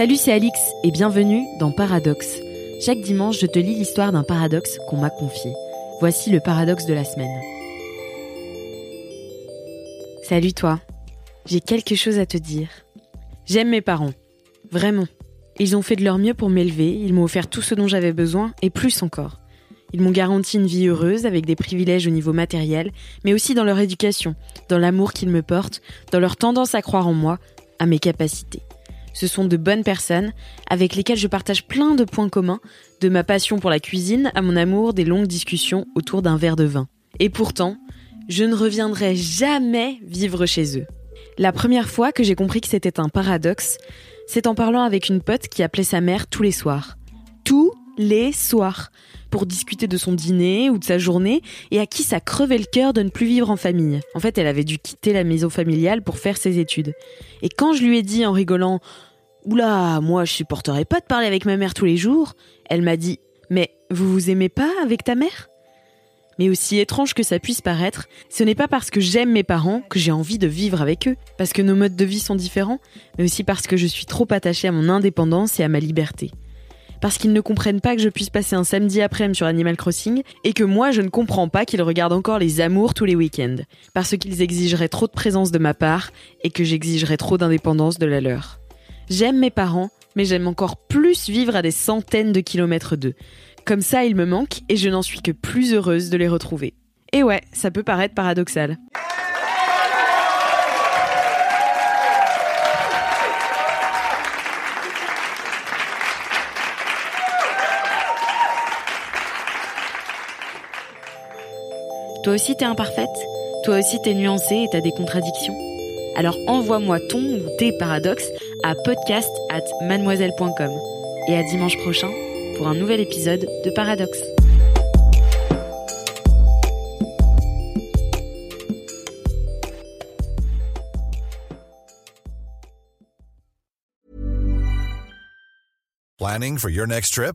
Salut, c'est Alix et bienvenue dans Paradoxe. Chaque dimanche, je te lis l'histoire d'un paradoxe qu'on m'a confié. Voici le paradoxe de la semaine. Salut toi, j'ai quelque chose à te dire. J'aime mes parents, vraiment. Ils ont fait de leur mieux pour m'élever, ils m'ont offert tout ce dont j'avais besoin et plus encore. Ils m'ont garanti une vie heureuse avec des privilèges au niveau matériel, mais aussi dans leur éducation, dans l'amour qu'ils me portent, dans leur tendance à croire en moi, à mes capacités. Ce sont de bonnes personnes avec lesquelles je partage plein de points communs, de ma passion pour la cuisine à mon amour des longues discussions autour d'un verre de vin. Et pourtant, je ne reviendrai jamais vivre chez eux. La première fois que j'ai compris que c'était un paradoxe, c'est en parlant avec une pote qui appelait sa mère tous les soirs. Tous les soirs pour discuter de son dîner ou de sa journée et à qui ça crevait le cœur de ne plus vivre en famille. En fait, elle avait dû quitter la maison familiale pour faire ses études. Et quand je lui ai dit en rigolant Oula, moi je supporterais pas de parler avec ma mère tous les jours, elle m'a dit Mais vous vous aimez pas avec ta mère? Mais aussi étrange que ça puisse paraître, ce n'est pas parce que j'aime mes parents que j'ai envie de vivre avec eux, parce que nos modes de vie sont différents, mais aussi parce que je suis trop attachée à mon indépendance et à ma liberté. Parce qu'ils ne comprennent pas que je puisse passer un samedi après-midi sur Animal Crossing et que moi je ne comprends pas qu'ils regardent encore les amours tous les week-ends, parce qu'ils exigeraient trop de présence de ma part et que j'exigerais trop d'indépendance de la leur. J'aime mes parents, mais j'aime encore plus vivre à des centaines de kilomètres d'eux. Comme ça, ils me manquent et je n'en suis que plus heureuse de les retrouver. Et ouais, ça peut paraître paradoxal. Toi aussi t'es imparfaite Toi aussi t'es nuancée et t'as des contradictions Alors envoie-moi ton ou tes paradoxes à podcast at mademoiselle.com. Et à dimanche prochain pour un nouvel épisode de Paradoxe. Planning for your next trip?